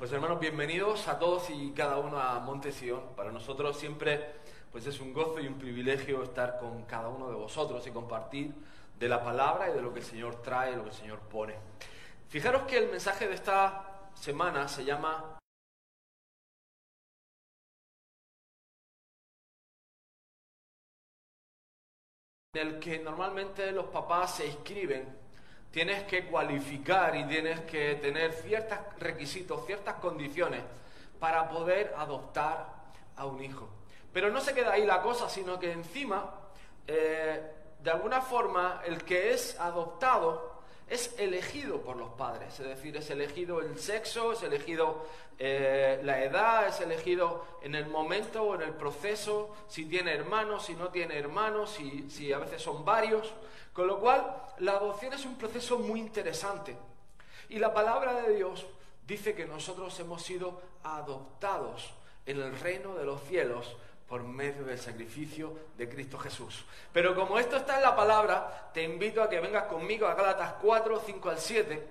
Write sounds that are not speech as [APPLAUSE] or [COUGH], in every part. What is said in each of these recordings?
Pues hermanos, bienvenidos a todos y cada uno a Monte Sion. Para nosotros siempre pues es un gozo y un privilegio estar con cada uno de vosotros y compartir de la palabra y de lo que el Señor trae, lo que el Señor pone. Fijaros que el mensaje de esta semana se llama en el que normalmente los papás se inscriben tienes que cualificar y tienes que tener ciertos requisitos, ciertas condiciones para poder adoptar a un hijo. Pero no se queda ahí la cosa, sino que encima, eh, de alguna forma, el que es adoptado es elegido por los padres, es decir, es elegido el sexo, es elegido eh, la edad, es elegido en el momento o en el proceso, si tiene hermanos, si no tiene hermanos, si, si a veces son varios. Con lo cual, la adopción es un proceso muy interesante. Y la palabra de Dios dice que nosotros hemos sido adoptados en el reino de los cielos por medio del sacrificio de Cristo Jesús. Pero como esto está en la palabra, te invito a que vengas conmigo a Gálatas 4, 5 al 7.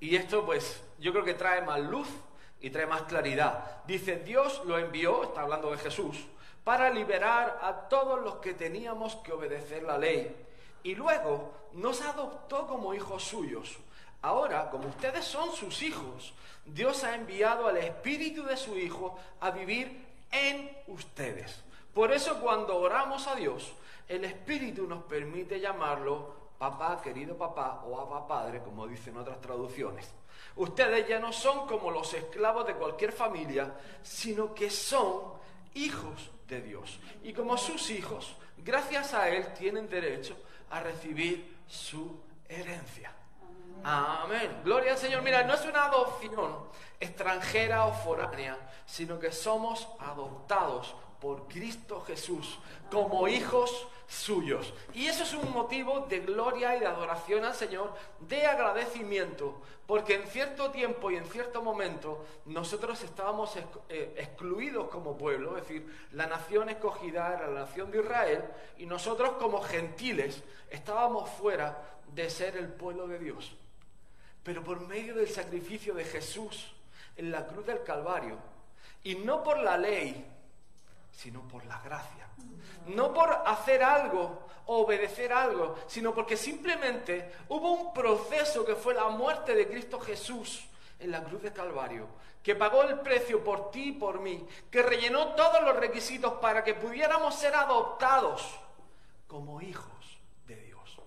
Y esto pues yo creo que trae más luz y trae más claridad. Dice, Dios lo envió, está hablando de Jesús, para liberar a todos los que teníamos que obedecer la ley y luego nos adoptó como hijos suyos. Ahora, como ustedes son sus hijos, Dios ha enviado al Espíritu de su Hijo a vivir en ustedes. Por eso cuando oramos a Dios, el Espíritu nos permite llamarlo papá, querido papá o abba padre, como dicen otras traducciones. Ustedes ya no son como los esclavos de cualquier familia, sino que son hijos de Dios. Y como sus hijos, gracias a Él tienen derecho a recibir su herencia. Amén. Gloria al Señor. Mira, no es una adopción extranjera o foránea, sino que somos adoptados por Cristo Jesús como hijos suyos. Y eso es un motivo de gloria y de adoración al Señor, de agradecimiento, porque en cierto tiempo y en cierto momento nosotros estábamos eh, excluidos como pueblo, es decir, la nación escogida era la nación de Israel, y nosotros como gentiles estábamos fuera de ser el pueblo de Dios. Pero por medio del sacrificio de Jesús en la cruz del Calvario, y no por la ley, sino por la gracia. No por hacer algo o obedecer algo, sino porque simplemente hubo un proceso que fue la muerte de Cristo Jesús en la cruz de Calvario, que pagó el precio por ti y por mí, que rellenó todos los requisitos para que pudiéramos ser adoptados como hijos de Dios.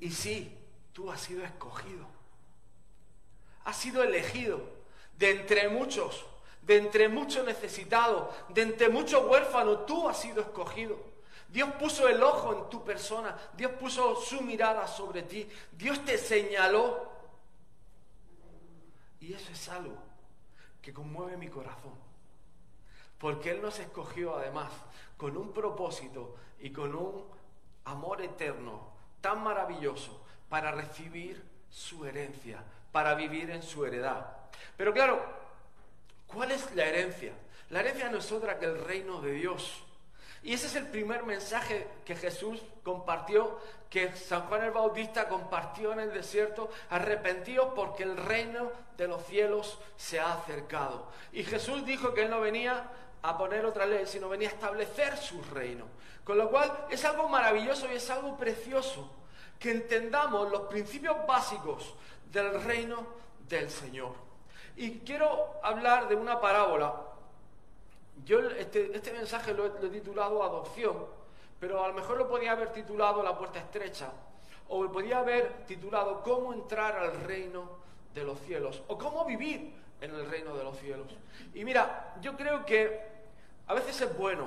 Y sí, tú has sido escogido, has sido elegido de entre muchos de entre muchos necesitados, de entre muchos huérfanos, tú has sido escogido. Dios puso el ojo en tu persona, Dios puso su mirada sobre ti, Dios te señaló. Y eso es algo que conmueve mi corazón. Porque Él nos escogió además con un propósito y con un amor eterno tan maravilloso para recibir su herencia, para vivir en su heredad. Pero claro, ¿Cuál es la herencia? La herencia no es otra que el reino de Dios. Y ese es el primer mensaje que Jesús compartió, que San Juan el Bautista compartió en el desierto, arrepentidos porque el reino de los cielos se ha acercado. Y Jesús dijo que él no venía a poner otra ley, sino venía a establecer su reino. Con lo cual es algo maravilloso y es algo precioso que entendamos los principios básicos del reino del Señor. Y quiero hablar de una parábola. Yo este, este mensaje lo he, titulado Adopción, pero a lo mejor lo podía haber titulado La puerta estrecha, o lo podía haber titulado Cómo entrar al reino de los cielos, o cómo vivir en el reino de los cielos. Y mira, yo creo que a veces es bueno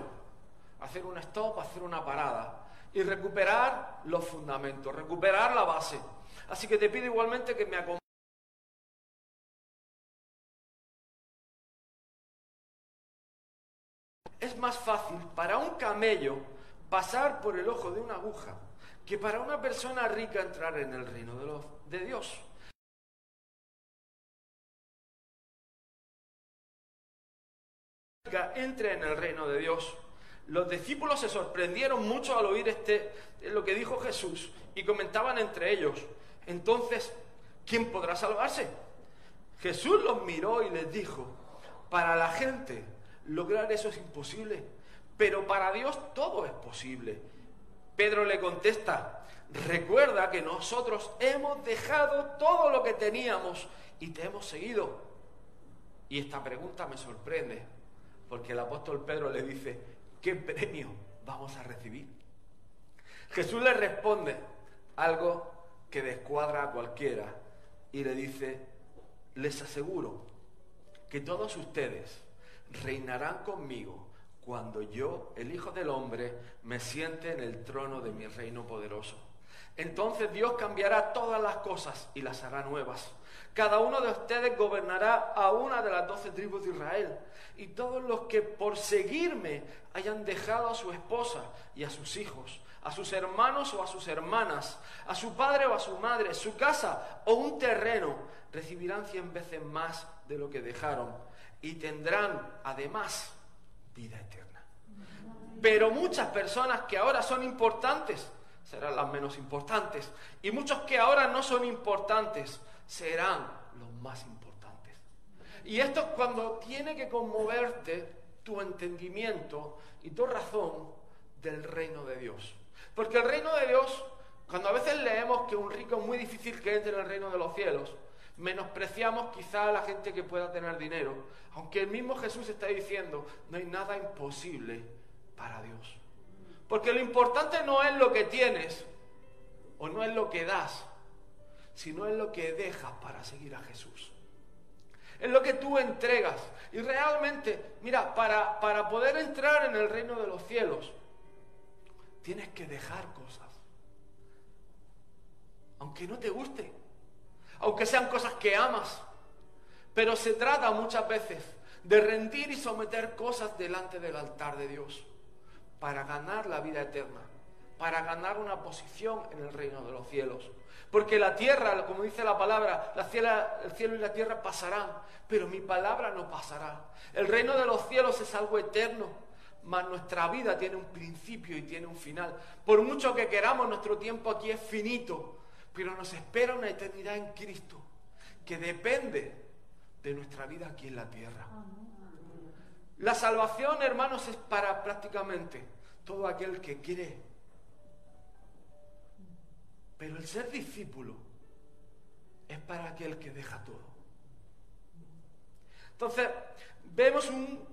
hacer un stop, hacer una parada y recuperar los fundamentos, recuperar la base. Así que te pido igualmente que me acompañes. Más fácil para un camello pasar por el ojo de una aguja que para una persona rica entrar en el reino de, de Dios. entre en el reino de Dios. Los discípulos se sorprendieron mucho al oír este, lo que dijo Jesús y comentaban entre ellos, entonces, ¿quién podrá salvarse? Jesús los miró y les dijo, para la gente lograr eso es imposible, pero para Dios todo es posible. Pedro le contesta, recuerda que nosotros hemos dejado todo lo que teníamos y te hemos seguido. Y esta pregunta me sorprende, porque el apóstol Pedro le dice, ¿qué premio vamos a recibir? Jesús le responde algo que descuadra a cualquiera y le dice, les aseguro que todos ustedes reinarán conmigo cuando yo, el Hijo del Hombre, me siente en el trono de mi reino poderoso. Entonces Dios cambiará todas las cosas y las hará nuevas. Cada uno de ustedes gobernará a una de las doce tribus de Israel. Y todos los que por seguirme hayan dejado a su esposa y a sus hijos, a sus hermanos o a sus hermanas, a su padre o a su madre, su casa o un terreno, recibirán cien veces más de lo que dejaron y tendrán además vida eterna. Pero muchas personas que ahora son importantes serán las menos importantes y muchos que ahora no son importantes serán los más importantes. Y esto es cuando tiene que conmoverte tu entendimiento y tu razón del reino de Dios. Porque el reino de Dios, cuando a veces leemos que un rico es muy difícil que entre en el reino de los cielos, menospreciamos quizá a la gente que pueda tener dinero, aunque el mismo Jesús está diciendo, no hay nada imposible para Dios. Porque lo importante no es lo que tienes o no es lo que das, sino es lo que dejas para seguir a Jesús. Es lo que tú entregas. Y realmente, mira, para, para poder entrar en el reino de los cielos, tienes que dejar cosas. Aunque no te guste, aunque sean cosas que amas. Pero se trata muchas veces de rendir y someter cosas delante del altar de Dios para ganar la vida eterna, para ganar una posición en el reino de los cielos. Porque la tierra, como dice la palabra, la el cielo y la tierra pasarán, pero mi palabra no pasará. El reino de los cielos es algo eterno, mas nuestra vida tiene un principio y tiene un final. Por mucho que queramos, nuestro tiempo aquí es finito, pero nos espera una eternidad en Cristo que depende de nuestra vida aquí en la tierra. La salvación, hermanos, es para prácticamente todo aquel que quiere. Pero el ser discípulo es para aquel que deja todo. Entonces, vemos un,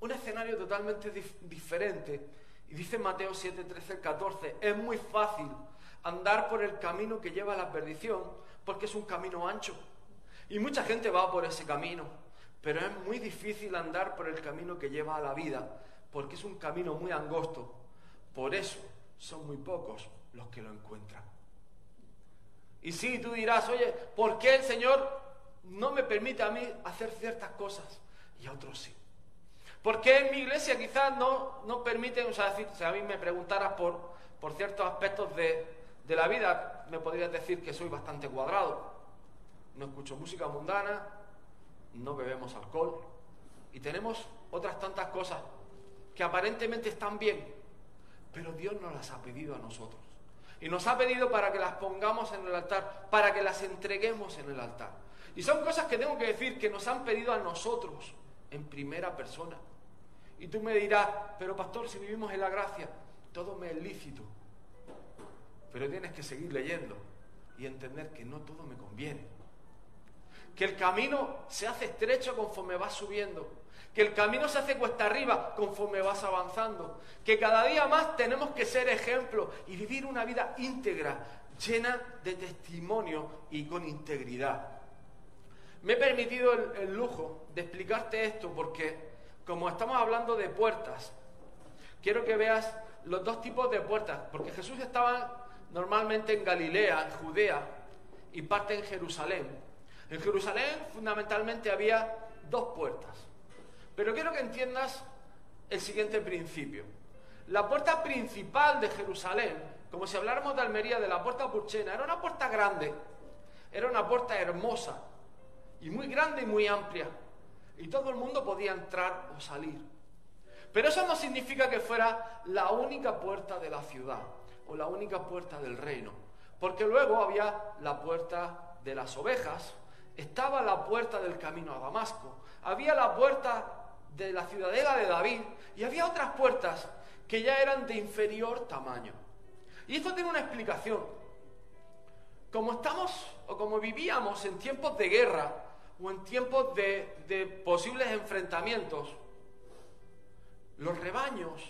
un escenario totalmente diferente. Y dice Mateo 7, 13, 14, es muy fácil andar por el camino que lleva a la perdición, porque es un camino ancho. Y mucha gente va por ese camino, pero es muy difícil andar por el camino que lleva a la vida, porque es un camino muy angosto. Por eso son muy pocos los que lo encuentran. Y sí, tú dirás, oye, ¿por qué el Señor no me permite a mí hacer ciertas cosas y a otros sí? ¿Por qué en mi iglesia quizás no, no permiten, o sea, si a mí me preguntaras por, por ciertos aspectos de, de la vida, me podrías decir que soy bastante cuadrado. No escucho música mundana, no bebemos alcohol y tenemos otras tantas cosas que aparentemente están bien, pero Dios nos las ha pedido a nosotros. Y nos ha pedido para que las pongamos en el altar, para que las entreguemos en el altar. Y son cosas que tengo que decir que nos han pedido a nosotros en primera persona. Y tú me dirás, pero pastor, si vivimos en la gracia, todo me es lícito. Pero tienes que seguir leyendo y entender que no todo me conviene. Que el camino se hace estrecho conforme vas subiendo. Que el camino se hace cuesta arriba conforme vas avanzando. Que cada día más tenemos que ser ejemplo y vivir una vida íntegra, llena de testimonio y con integridad. Me he permitido el, el lujo de explicarte esto porque, como estamos hablando de puertas, quiero que veas los dos tipos de puertas, porque Jesús estaba normalmente en Galilea, en Judea, y parte en Jerusalén. En Jerusalén fundamentalmente había dos puertas. Pero quiero que entiendas el siguiente principio. La puerta principal de Jerusalén, como si habláramos de Almería, de la puerta Purchena, era una puerta grande, era una puerta hermosa, y muy grande y muy amplia, y todo el mundo podía entrar o salir. Pero eso no significa que fuera la única puerta de la ciudad o la única puerta del reino, porque luego había la puerta de las ovejas estaba la puerta del camino a Damasco, había la puerta de la ciudadela de David y había otras puertas que ya eran de inferior tamaño. Y esto tiene una explicación. Como estamos o como vivíamos en tiempos de guerra o en tiempos de, de posibles enfrentamientos, los rebaños,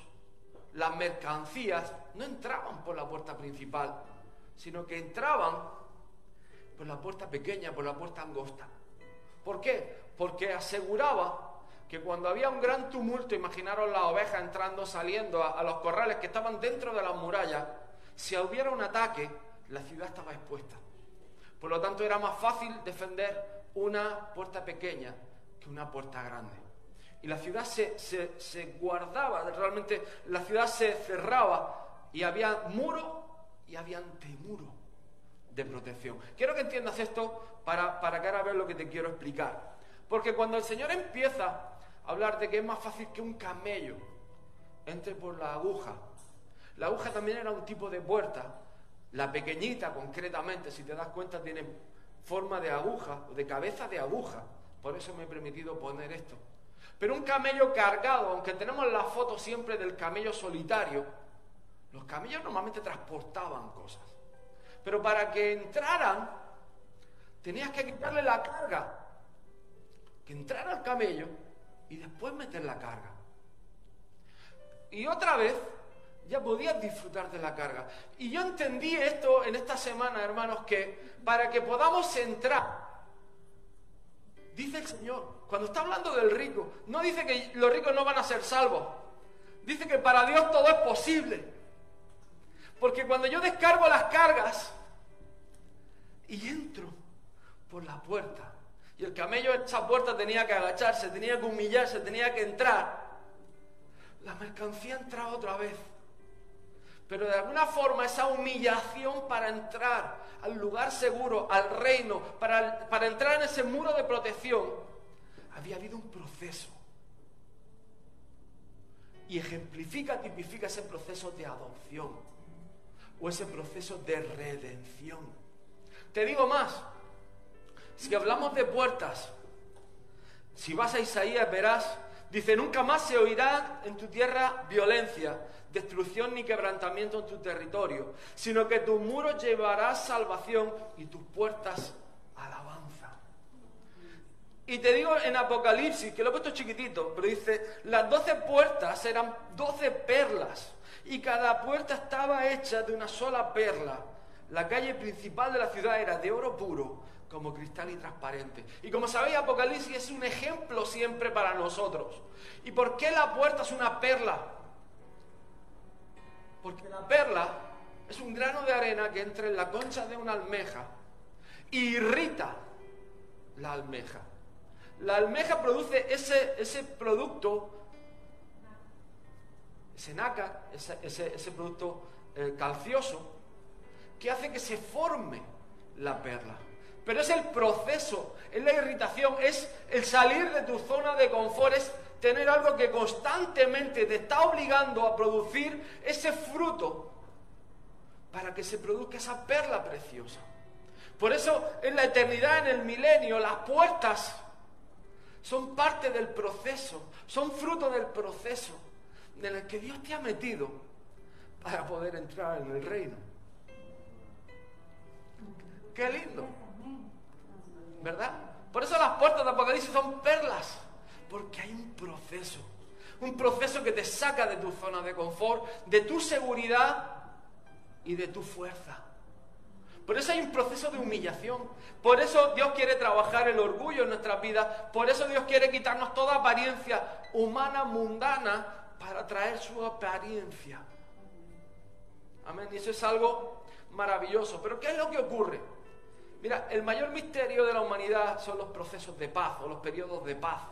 las mercancías, no entraban por la puerta principal, sino que entraban por la puerta pequeña, por la puerta angosta. ¿Por qué? Porque aseguraba que cuando había un gran tumulto, imaginaros las ovejas entrando, saliendo a, los corrales que estaban dentro de las murallas, si hubiera un ataque, la ciudad estaba expuesta. Por lo tanto, era más fácil defender una puerta pequeña que una puerta grande. Y la ciudad se, se guardaba, realmente la ciudad se cerraba y había muro y había antemuro de protección. Quiero que entiendas esto para, para que ahora veas lo que te quiero explicar. Porque cuando el Señor empieza a hablar de que es más fácil que un camello entre por la aguja, la aguja también era un tipo de puerta, la pequeñita concretamente, si te das cuenta, tiene forma de aguja, o de cabeza de aguja, por eso me he permitido poner esto. Pero un camello cargado, aunque tenemos la foto siempre del camello solitario, los camellos normalmente transportaban cosas. Pero para que entraran, tenías que quitarle la carga. Que entrara el camello y después meter la carga. Y otra vez ya podías disfrutar de la carga. Y yo entendí esto en esta semana, hermanos, que para que podamos entrar, dice el Señor, cuando está hablando del rico, no dice que los ricos no van a ser salvos. Dice que para Dios todo es posible. Porque cuando yo descargo las cargas y entro por la puerta, y el camello en esa puerta tenía que agacharse, tenía que humillarse, tenía que entrar, la mercancía entraba otra vez. Pero de alguna forma esa humillación para entrar al lugar seguro, al reino, para, para entrar en ese muro de protección, había habido un proceso. Y ejemplifica, tipifica ese proceso de adopción o ese proceso de redención. Te digo más, si hablamos de puertas, si vas a Isaías verás, dice, nunca más se oirá en tu tierra violencia, destrucción ni quebrantamiento en tu territorio, sino que tu muro llevará salvación y tus puertas alabanza. Y te digo en Apocalipsis, que lo he puesto chiquitito, pero dice, las doce puertas eran doce perlas y cada puerta estaba hecha de una sola perla. La calle principal de la ciudad era de oro puro, como cristal y transparente. Y como sabéis, Apocalipsis es un ejemplo siempre para nosotros. ¿Y por qué la puerta es una perla? Porque la perla es un grano de arena que entra en la concha de una almeja y irrita la almeja. La almeja produce ese, ese producto ese nácar, ese, producto eh, calcioso, que hace que se forme la perla. Pero es el proceso, es la irritación, es el salir de tu zona de confort, es tener algo que constantemente te está obligando a producir ese fruto para que se produzca esa perla preciosa. Por eso en la eternidad, en el milenio, las puertas son parte del proceso, son fruto del proceso en el que Dios te ha metido para poder entrar en el reino. Qué lindo. ¿Verdad? Por eso las puertas de Apocalipsis son perlas, porque hay un proceso. Un proceso que te saca de tu zona de confort, de tu seguridad y de tu fuerza. Por eso hay un proceso de humillación. Por eso Dios quiere trabajar el orgullo en nuestras vidas. Por eso Dios quiere quitarnos toda apariencia humana, mundana, para traer su apariencia. Amén. Y eso es algo maravilloso. Pero ¿qué es lo que ocurre? Mira, el mayor misterio de la humanidad son los procesos de paz o los periodos de paz.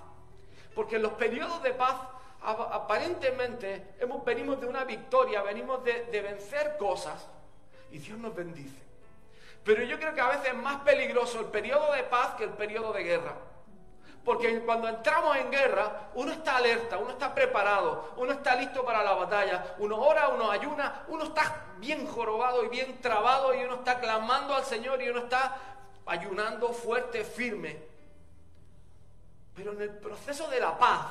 Porque en los periodos de paz aparentemente hemos, venimos de una victoria, venimos de, de vencer cosas y Dios nos bendice. Pero yo creo que a veces es más peligroso el periodo de paz que el periodo de guerra. Porque cuando entramos en guerra, uno está alerta, uno está preparado, uno está listo para la batalla, uno ora, uno ayuna, uno está bien jorobado y bien trabado y uno está clamando al Señor y uno está ayunando fuerte, firme. Pero en el proceso de la paz,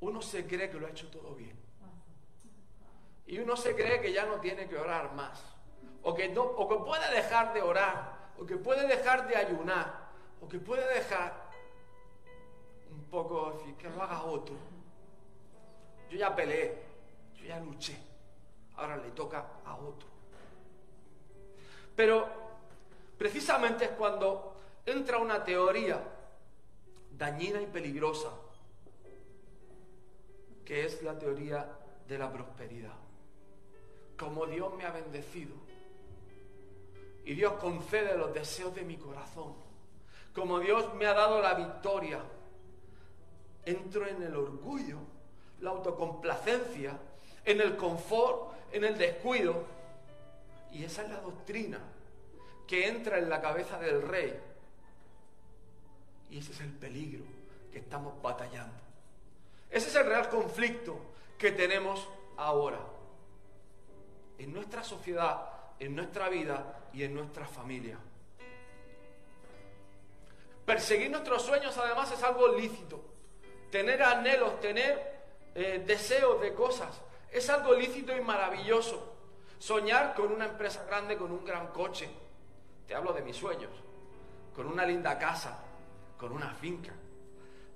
uno se cree que lo ha hecho todo bien. Y uno se cree que ya no tiene que orar más. O que, no, o que puede dejar de orar. O que puede dejar de ayunar. O que puede dejar un poco, que lo haga otro. Yo ya peleé. Yo ya luché. Ahora le toca a otro. Pero precisamente es cuando entra una teoría dañina y peligrosa, que es la teoría de la prosperidad. Como Dios me ha bendecido y Dios concede los deseos de mi corazón, como Dios me ha dado la victoria, entro en el orgullo, la autocomplacencia, en el confort, en el descuido. Y esa es la doctrina que entra en la cabeza del rey y ese es el peligro que estamos batallando. Ese es el real conflicto que tenemos ahora. En nuestra sociedad, en nuestra vida y en nuestra familia. Perseguir nuestros sueños además es algo lícito. Tener anhelos, tener eh, deseos de cosas, es algo lícito y maravilloso. Soñar con una empresa grande, con un gran coche. Te hablo de mis sueños. Con una linda casa, con una finca.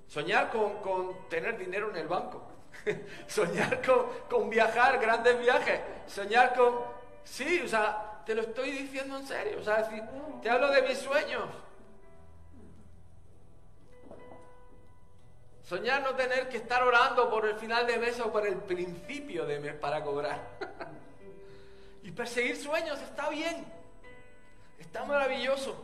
Soñar con, tener dinero en el banco. [LAUGHS] Soñar con, viajar, grandes viajes. Soñar con... Sí, o sea, te lo estoy diciendo en serio. O sea, te hablo de mis sueños. Soñar no tener que estar orando por el final de mes o por el principio de mes para cobrar. [LAUGHS] y perseguir sueños está bien. Está maravilloso.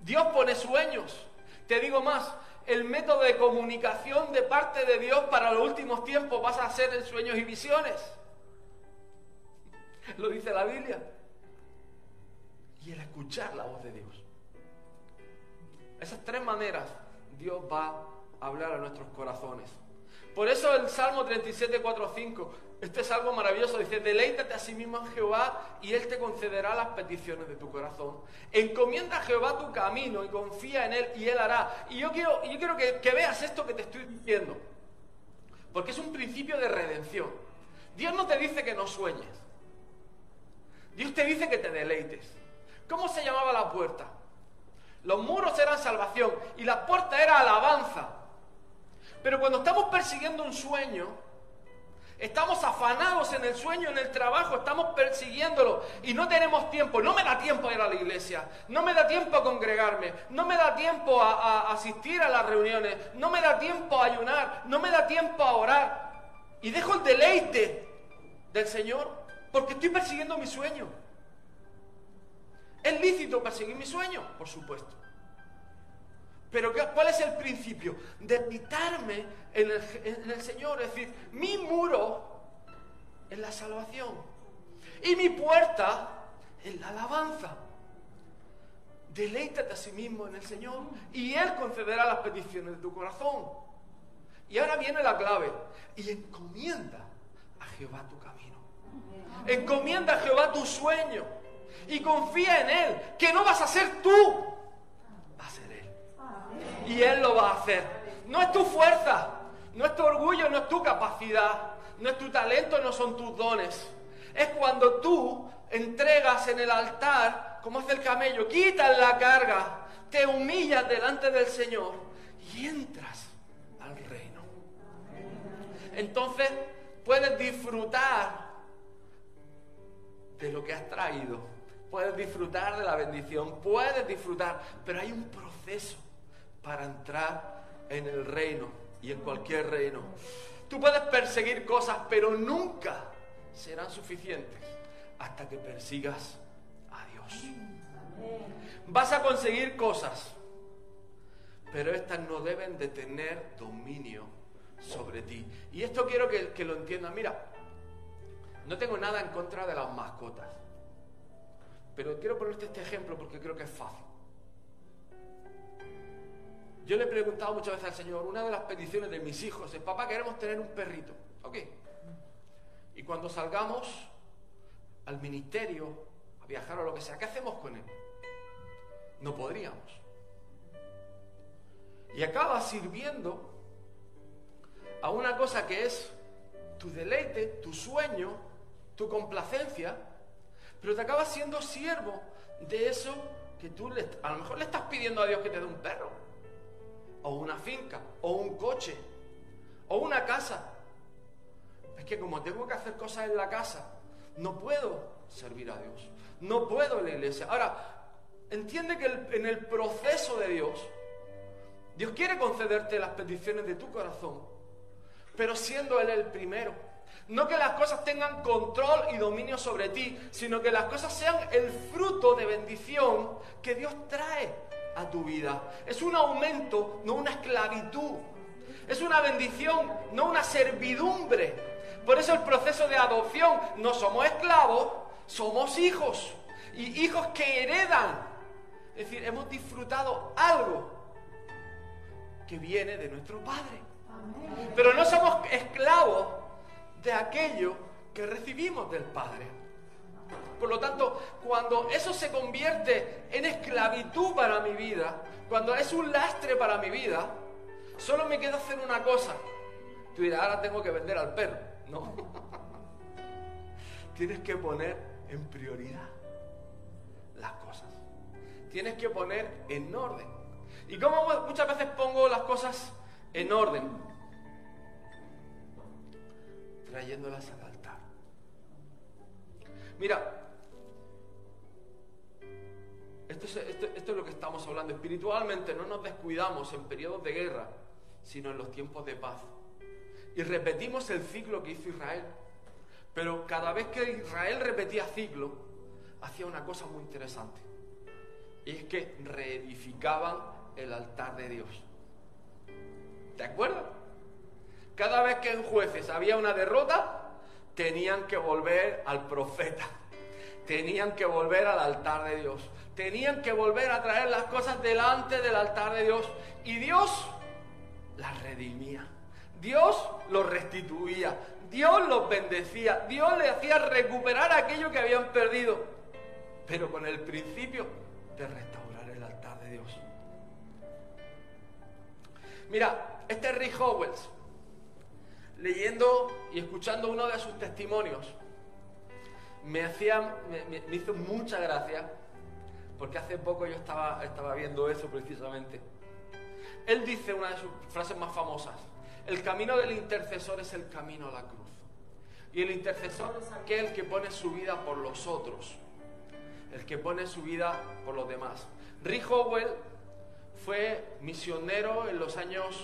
Dios pone sueños. Te digo más, el método de comunicación de parte de Dios para los últimos tiempos vas a ser en sueños y visiones. [LAUGHS] Lo dice la Biblia. Y el escuchar la voz de Dios. Esas tres maneras Dios va hablar a nuestros corazones. Por eso el Salmo 37, 4, 5 este es algo maravilloso. Dice, deleítate a sí mismo en Jehová y Él te concederá las peticiones de tu corazón. Encomienda a Jehová tu camino y confía en Él y Él hará. Y yo quiero, yo quiero que, que veas esto que te estoy diciendo. Porque es un principio de redención. Dios no te dice que no sueñes. Dios te dice que te deleites. ¿Cómo se llamaba la puerta? Los muros eran salvación y la puerta era alabanza. Pero cuando estamos persiguiendo un sueño, Estamos afanados en el sueño, en el trabajo, estamos persiguiéndolo y no tenemos tiempo. No me da tiempo a ir a la iglesia, no me da tiempo a congregarme, no me da tiempo a, asistir a las reuniones, no me da tiempo a ayunar, no me da tiempo a orar. Y dejo el deleite del Señor porque estoy persiguiendo mi sueño. ¿Es lícito perseguir mi sueño? Por supuesto. Pero ¿cuál es el principio? Debilitarme en el, en el Señor. Es decir, mi muro es la salvación. Y mi puerta es la alabanza. Deleítate a sí mismo en el Señor y Él concederá las peticiones de tu corazón. Y ahora viene la clave. Y encomienda a Jehová tu camino. Encomienda a Jehová tu sueño. Y confía en Él, que no vas a ser tú, y Él lo va a hacer. No es tu fuerza, no es tu orgullo, no es tu capacidad, no es tu talento, no son tus dones. Es cuando tú entregas en el altar, como hace el camello, quitas la carga, te humillas delante del Señor y entras al reino. Entonces puedes disfrutar de lo que has traído, puedes disfrutar de la bendición, puedes disfrutar, pero hay un proceso para entrar en el reino y en cualquier reino. Tú puedes perseguir cosas, pero nunca serán suficientes hasta que persigas a Dios. Vas a conseguir cosas, pero estas no deben de tener dominio sobre ti. Y esto quiero que, que lo entiendan. Mira, no tengo nada en contra de las mascotas, pero quiero ponerte este ejemplo porque creo que es fácil. Yo le he preguntado muchas veces al Señor, una de las peticiones de mis hijos es, papá, queremos tener un perrito. Ok. Y cuando salgamos al ministerio, a viajar o lo que sea, ¿qué hacemos con él? No podríamos. Y acabas sirviendo a una cosa que es tu deleite, tu sueño, tu complacencia, pero te acabas siendo siervo de eso que tú le, a lo mejor le estás pidiendo a Dios que te dé un perro, o una finca, o un coche, o una casa. Es que como tengo que hacer cosas en la casa, no puedo servir a Dios, no puedo en la iglesia. Ahora, entiende que en el proceso de Dios, Dios quiere concederte las peticiones de tu corazón, pero siendo Él el primero. No que las cosas tengan control y dominio sobre ti, sino que las cosas sean el fruto de bendición que Dios trae a tu vida. Es un aumento, no una esclavitud. Es una bendición, no una servidumbre. Por eso el proceso de adopción, no somos esclavos, somos hijos. Y hijos que heredan. Es decir, hemos disfrutado algo que viene de nuestro Padre. Pero no somos esclavos de aquello que recibimos del Padre. Por lo tanto, cuando eso se convierte en esclavitud para mi vida, cuando es un lastre para mi vida, solo me queda hacer una cosa. Tú dirás, ahora tengo que vender al perro. [LAUGHS] No. Tienes que poner en prioridad las cosas. Tienes que poner en orden. ¿Y como muchas veces pongo las cosas en orden? trayéndolas al altar. Mira, esto es, esto, es lo que estamos hablando. Espiritualmente no nos descuidamos en periodos de guerra, sino en los tiempos de paz. Y repetimos el ciclo que hizo Israel. Pero cada vez que Israel repetía ciclo, hacía una cosa muy interesante. Y es que reedificaban el altar de Dios. ¿Te acuerdas? Cada vez que en jueces había una derrota, tenían que volver al profeta, tenían que volver al altar de Dios, tenían que volver a traer las cosas delante del altar de Dios. Y Dios las redimía. Dios los restituía, Dios los bendecía, Dios les hacía recuperar aquello que habían perdido, pero con el principio de restaurar el altar de Dios. Mira, este es Rick Howells leyendo y escuchando uno de sus testimonios, me, hacía, me, hizo mucha gracia, porque hace poco yo estaba, estaba viendo eso precisamente. Él dice una de sus frases más famosas, el camino del intercesor es el camino a la cruz. Y el intercesor es aquel que pone su vida por los otros, el que pone su vida por los demás. Rick Howell fue misionero en los años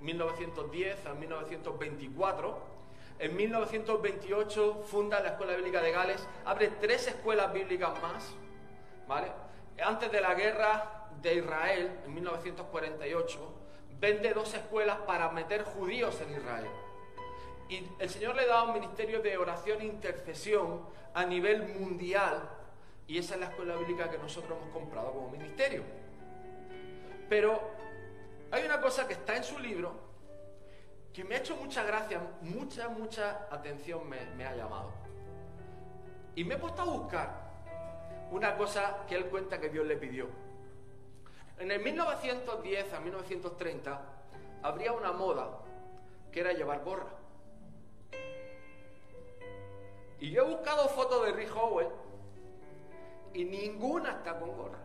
1910 a 1924. En 1928 funda la Escuela Bíblica de Gales, abre tres escuelas bíblicas más, ¿vale? Antes de la guerra de Israel, en 1948, vende dos escuelas para meter judíos en Israel. Y el Señor le da un ministerio de oración e intercesión a nivel mundial, y esa es la escuela bíblica que nosotros hemos comprado como ministerio. Pero hay una cosa que está en su libro que me ha hecho mucha gracia, mucha, mucha atención me, ha llamado. Y me he puesto a buscar una cosa que él cuenta que Dios le pidió. En el 1910 a 1930 habría una moda que era llevar gorra. Y yo he buscado fotos de Rick Howell y ninguna está con gorra.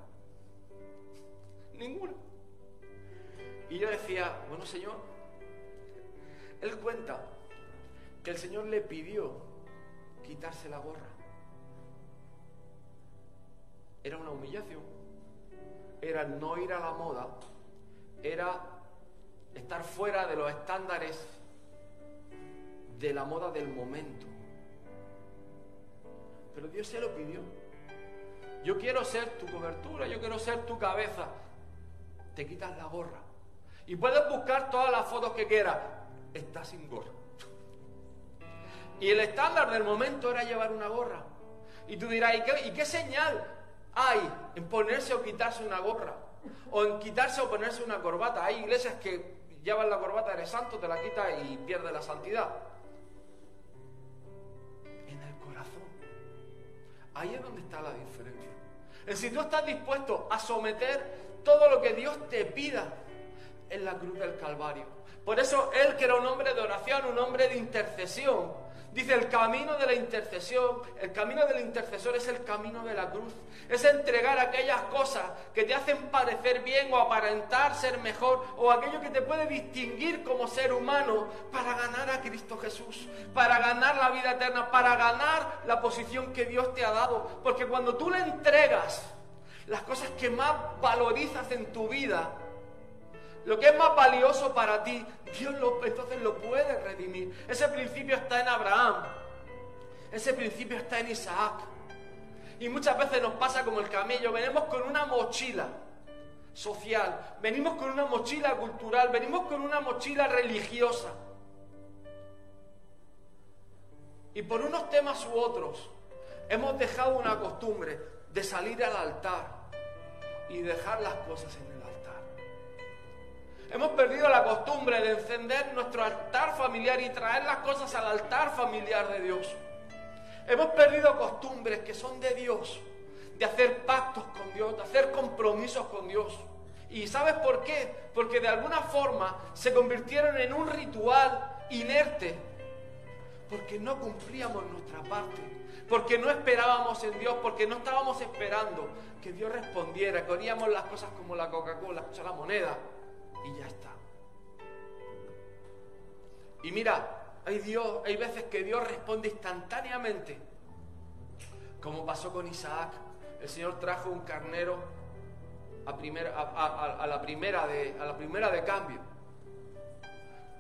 Ninguna. Y yo decía, bueno Señor, Él cuenta que el Señor le pidió quitarse la gorra. Era una humillación, era no ir a la moda, era estar fuera de los estándares de la moda del momento. Pero Dios se lo pidió. Yo quiero ser tu cobertura, yo quiero ser tu cabeza. Te quitas la gorra. Y puedes buscar todas las fotos que quieras. Está sin gorra. Y el estándar del momento era llevar una gorra. Y tú dirás, ¿y qué, señal hay en ponerse o quitarse una gorra? O en quitarse o ponerse una corbata. Hay iglesias que llevan la corbata, eres santo, te la quitas y pierdes la santidad. En el corazón. Ahí es donde está la diferencia. en si tú estás dispuesto a someter todo lo que Dios te pida en la cruz del Calvario. Por eso él, que era un hombre de oración, un hombre de intercesión, dice el camino de la intercesión, el camino del intercesor es el camino de la cruz. Es entregar aquellas cosas que te hacen parecer bien o aparentar ser mejor o aquello que te puede distinguir como ser humano para ganar a Cristo Jesús, para ganar la vida eterna, para ganar la posición que Dios te ha dado. Porque cuando tú le entregas las cosas que más valorizas en tu vida, lo que es más valioso para ti, Dios entonces lo puede redimir. Ese principio está en Abraham. Ese principio está en Isaac. Y muchas veces nos pasa como el camello. Venimos con una mochila social. Venimos con una mochila cultural. Venimos con una mochila religiosa. Y por unos temas u otros hemos dejado una costumbre de salir al altar y dejar las cosas en Hemos perdido la costumbre de encender nuestro altar familiar y traer las cosas al altar familiar de Dios. Hemos perdido costumbres que son de Dios, de hacer pactos con Dios, de hacer compromisos con Dios. ¿Y sabes por qué? Porque de alguna forma se convirtieron en un ritual inerte, porque no cumplíamos nuestra parte, porque no esperábamos en Dios, porque no estábamos esperando que Dios respondiera, que oríamos las cosas como la Coca-Cola, la moneda y ya está. Y mira, hay, Dios, hay veces que Dios responde instantáneamente, como pasó con Isaac. El Señor trajo un carnero a, a, la primera de, a la primera de cambio.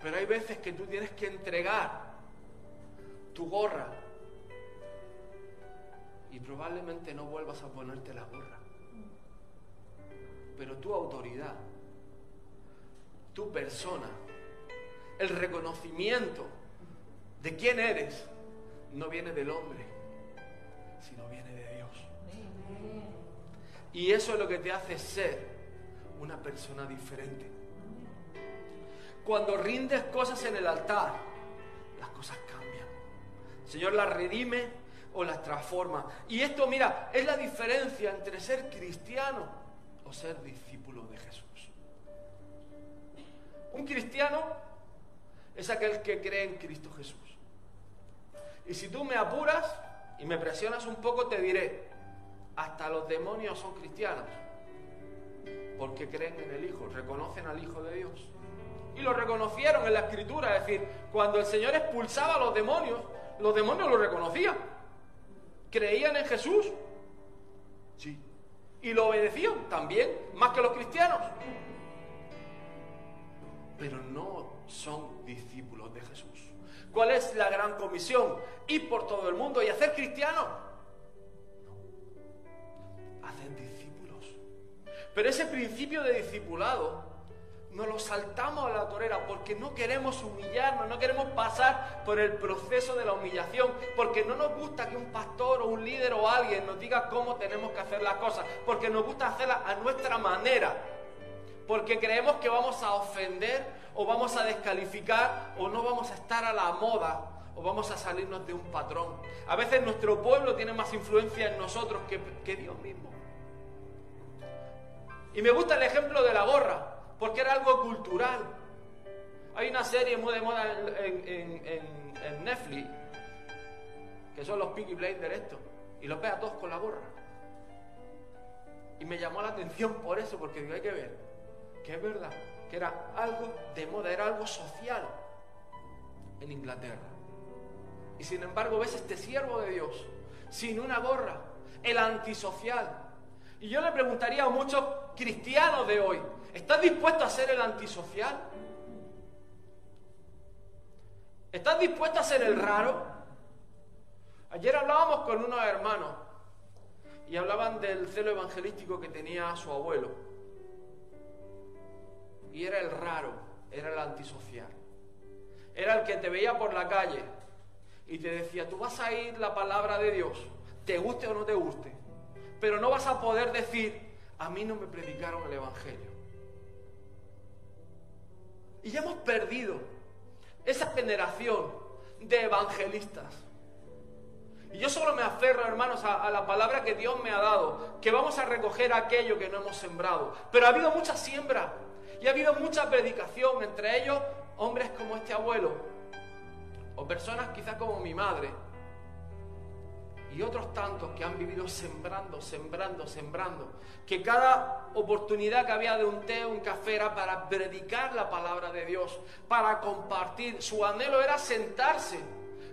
Pero hay veces que tú tienes que entregar tu gorra y probablemente no vuelvas a ponerte la gorra. Pero tu autoridad tu persona, el reconocimiento de quién eres, no viene del hombre, sino viene de Dios. Y eso es lo que te hace ser una persona diferente. Cuando rindes cosas en el altar, las cosas cambian. El Señor las redime o las transforma. Y esto, mira, es la diferencia entre ser cristiano o ser discípulo de Jesús. Un cristiano es aquel que cree en Cristo Jesús. Y si tú me apuras y me presionas un poco, te diré, hasta los demonios son cristianos, porque creen en el Hijo, reconocen al Hijo de Dios. Y lo reconocieron en la Escritura, es decir, cuando el Señor expulsaba a los demonios, los demonios lo reconocían. ¿Creían en Jesús? Sí. ¿Y lo obedecían también, más que los cristianos? Pero no son discípulos de Jesús. ¿Cuál es la gran comisión? Ir por todo el mundo y hacer cristianos. No. Hacer discípulos. Pero ese principio de discipulado nos lo saltamos a la torera porque no queremos humillarnos, no queremos pasar por el proceso de la humillación, porque no nos gusta que un pastor o un líder o alguien nos diga cómo tenemos que hacer las cosas, porque nos gusta hacerlas a nuestra manera porque creemos que vamos a ofender o vamos a descalificar o no vamos a estar a la moda o vamos a salirnos de un patrón. A veces nuestro pueblo tiene más influencia en nosotros que, Dios mismo. Y me gusta el ejemplo de la gorra, porque era algo cultural. Hay una serie muy de moda en, Netflix, que son los Peaky Blinders esto, y los ve a todos con la gorra. Y me llamó la atención por eso, porque digo, hay que ver que es verdad, que era algo de moda, era algo social en Inglaterra. Y sin embargo ves este siervo de Dios sin una gorra, el antisocial. Y yo le preguntaría a muchos cristianos de hoy, ¿estás dispuesto a ser el antisocial? ¿Estás dispuesto a ser el raro? Ayer hablábamos con unos hermanos y hablaban del celo evangelístico que tenía su abuelo y era el raro, era el antisocial. Era el que te veía por la calle y te decía, tú vas a ir la palabra de Dios, te guste o no te guste, pero no vas a poder decir, a mí no me predicaron el Evangelio. Y ya hemos perdido esa generación de evangelistas. Y yo solo me aferro, hermanos, a, a, la palabra que Dios me ha dado, que vamos a recoger aquello que no hemos sembrado. Pero ha habido mucha siembra y ha habido mucha predicación, entre ellos hombres como este abuelo, o personas quizás como mi madre, y otros tantos que han vivido sembrando, sembrando, sembrando, que cada oportunidad que había de un té un café era para predicar la palabra de Dios, para compartir. Su anhelo era sentarse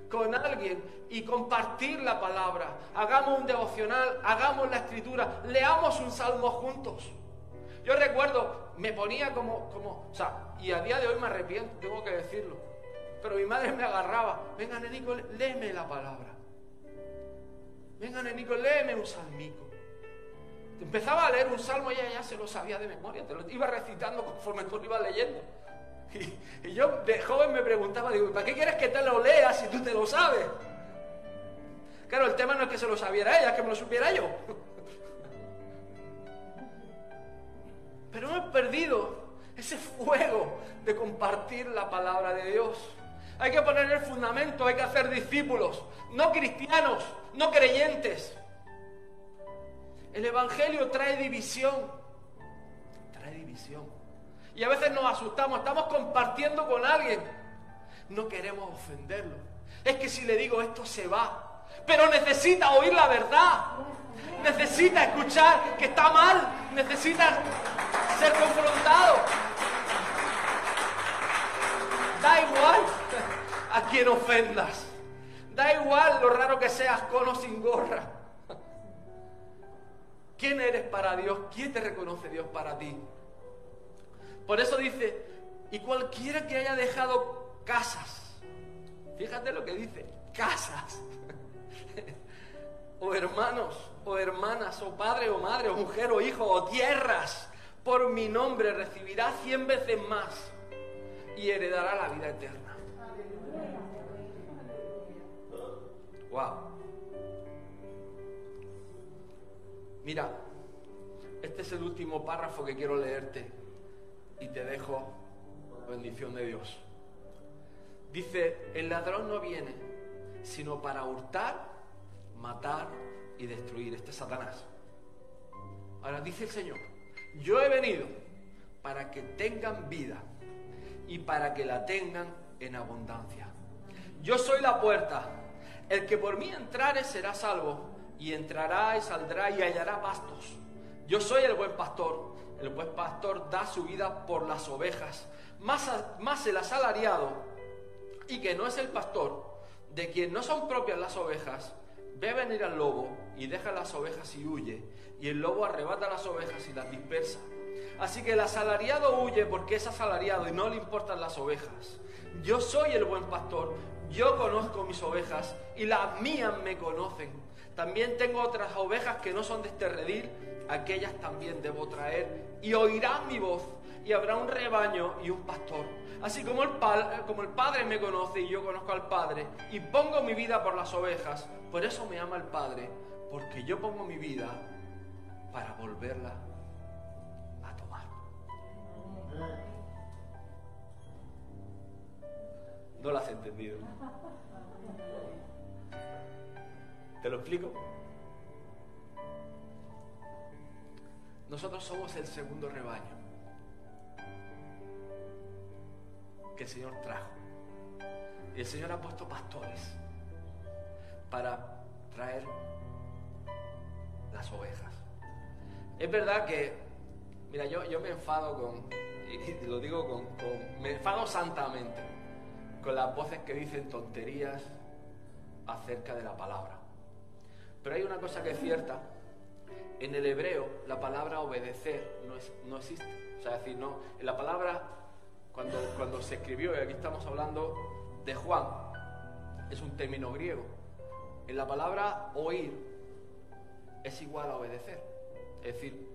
con alguien y compartir la palabra. Hagamos un devocional, hagamos la escritura, leamos un salmo juntos. Yo recuerdo, me ponía como, como, o sea, y a día de hoy me arrepiento, tengo que decirlo. Pero mi madre me agarraba, venga, Nenico, léeme la palabra. Venga, Nenico, léeme un salmico. Empezaba a leer un salmo y ella ya se lo sabía de memoria, te lo iba recitando conforme tú lo ibas leyendo. [LAUGHS] Y, yo de joven me preguntaba, digo, ¿para qué quieres que te lo leas si tú te lo sabes? Claro, el tema no es que se lo sabiera ella, es que me lo supiera yo. Pero hemos perdido ese fuego de compartir la palabra de Dios. Hay que poner el fundamento, hay que hacer discípulos, no cristianos, no creyentes. El Evangelio trae división, trae división. Y a veces nos asustamos, estamos compartiendo con alguien, no queremos ofenderlo. Es que si le digo esto se va, pero necesita oír la verdad, necesita escuchar que está mal, necesita ser confrontado. Da igual a quien ofendas. Da igual lo raro que seas con o sin gorra. ¿Quién eres para Dios? ¿Quién te reconoce Dios para ti? Por eso dice, y cualquiera que haya dejado casas, fíjate lo que dice, casas, [LAUGHS] o hermanos, o hermanas, o padre, o madre, o mujer, o hijo, o tierras, por mi nombre recibirá cien veces más y heredará la vida eterna. Wow. Mira, este es el último párrafo que quiero leerte y te dejo bendición de Dios. Dice, el ladrón no viene sino para hurtar, matar y destruir. Este es Satanás. Ahora dice el Señor, yo he venido para que tengan vida y para que la tengan en abundancia. Yo soy la puerta. El que por mí entrare será salvo y entrará y saldrá y hallará pastos. Yo soy el buen pastor. El buen pastor da su vida por las ovejas. Más, más el asalariado y que no es el pastor, de quien no son propias las ovejas, ve venir al lobo y deja las ovejas y huye. Y el lobo arrebata las ovejas y las dispersa. Así que el asalariado huye porque es asalariado y no le importan las ovejas. Yo soy el buen pastor, yo conozco mis ovejas y las mías me conocen. También tengo otras ovejas que no son de este redil, aquellas también debo traer y oirán mi voz y habrá un rebaño y un pastor. Así como el, Padre me conoce y yo conozco al Padre y pongo mi vida por las ovejas, por eso me ama el Padre, porque yo pongo mi vida para volverla No lo has entendido. ¿Te lo explico? Nosotros somos el segundo rebaño que el Señor trajo. Y el Señor ha puesto pastores para traer las ovejas. Es verdad que, mira, yo, yo me enfado con, y lo digo con, me enfado santamente con las voces que dicen tonterías acerca de la palabra. Pero hay una cosa que es cierta, en el hebreo la palabra obedecer no, es, no existe. O sea, decir, no, en la palabra cuando, se escribió, y aquí estamos hablando de Juan, es un término griego. En la palabra oír es igual a obedecer. Es decir,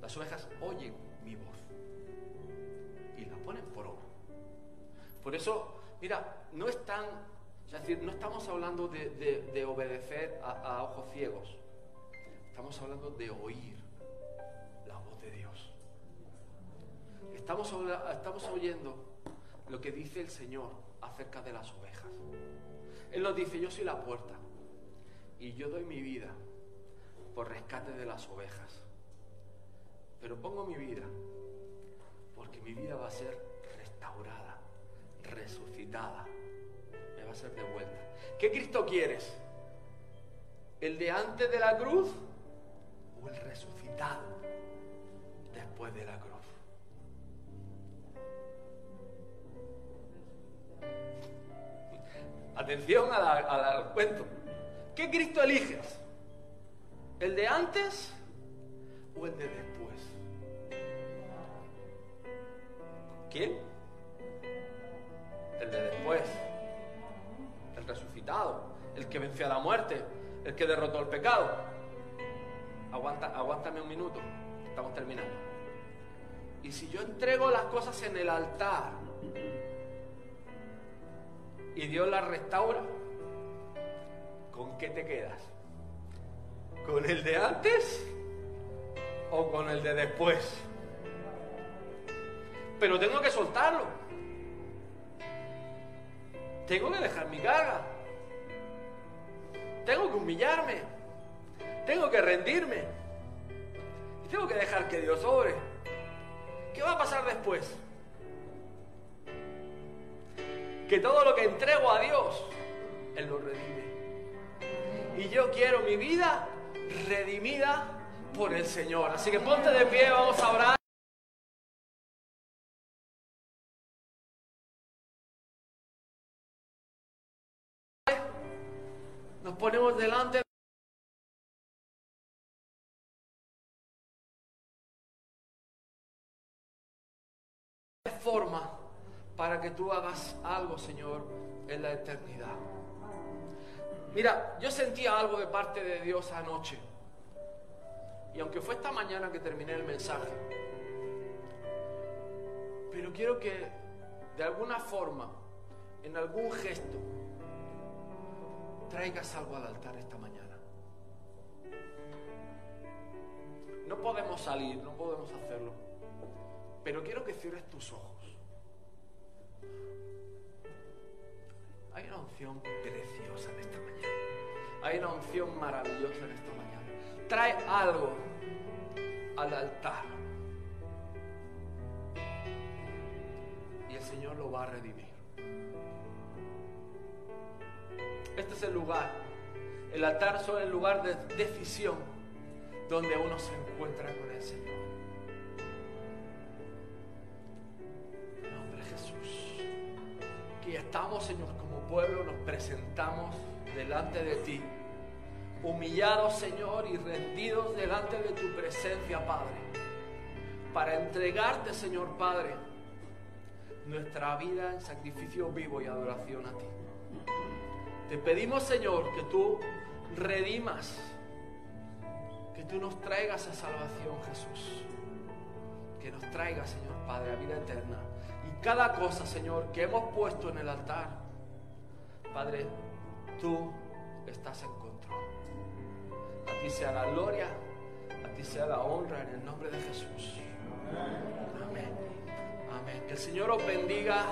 las ovejas oyen mi voz y la ponen por obra. Por eso Mira, no están, es decir, no estamos hablando de, obedecer a, ojos ciegos. Estamos hablando de oír Estamos, estamos oyendo lo que dice el Señor acerca de las ovejas. Él nos dice, yo soy la puerta. y yo doy mi vida por rescate de las ovejas. Pero pongo mi vida porque mi vida va a ser restaurada, resucitada, me va a ser devuelta. ¿Qué Cristo quieres? ¿El de antes de la cruz o el resucitado Atención al cuento. ¿Qué Cristo eliges? ¿El de antes o el de después? ¿Quién? El de después. El resucitado. El que venció a la muerte. El que derrotó el pecado. Aguanta, aguántame un minuto. Estamos terminando. Y si yo entrego las cosas en el altar y Dios las restaura, ¿con qué te quedas? ¿Con el de antes o con el de después? Pero tengo que soltarlo. Tengo que dejar mi carga. Tengo que humillarme. Tengo que rendirme. Y tengo que dejar que Dios obre. ¿Qué va a pasar después? Que todo lo que entrego a Dios, Él lo redime. Y yo quiero mi vida redimida por el Señor. Así que ponte de pie, vamos a orar. Nos ponemos delante. de forma para que tú hagas algo, Señor, en la eternidad. Mira, yo sentía algo de parte de Dios anoche. Y aunque fue esta mañana que terminé el mensaje, pero quiero que de alguna forma, en algún gesto, traigas algo al altar esta mañana. No podemos salir, no podemos hacerlo, pero quiero que cierres tus ojos. Hay una unción preciosa en esta mañana. Hay una unción maravillosa en esta mañana. Trae algo al altar. Y el Señor lo va a redimir. Este es el lugar. El altar es el lugar de decisión donde uno se encuentra con el Señor. Que estamos, Señor, como pueblo, nos presentamos delante de ti. Humillados, Señor, y rendidos delante de tu presencia, Padre. Para entregarte, Señor Padre, nuestra vida en sacrificio vivo y adoración a ti. Te pedimos, Señor, que tú redimas, que tú nos traigas a salvación, Jesús. Que nos traigas, Señor Padre, a vida eterna. Cada cosa, Señor, que hemos puesto en el altar, Padre, tú estás en control. A ti sea la gloria, a ti sea la honra en el nombre de Jesús. Amén. Amén. Que el Señor os bendiga.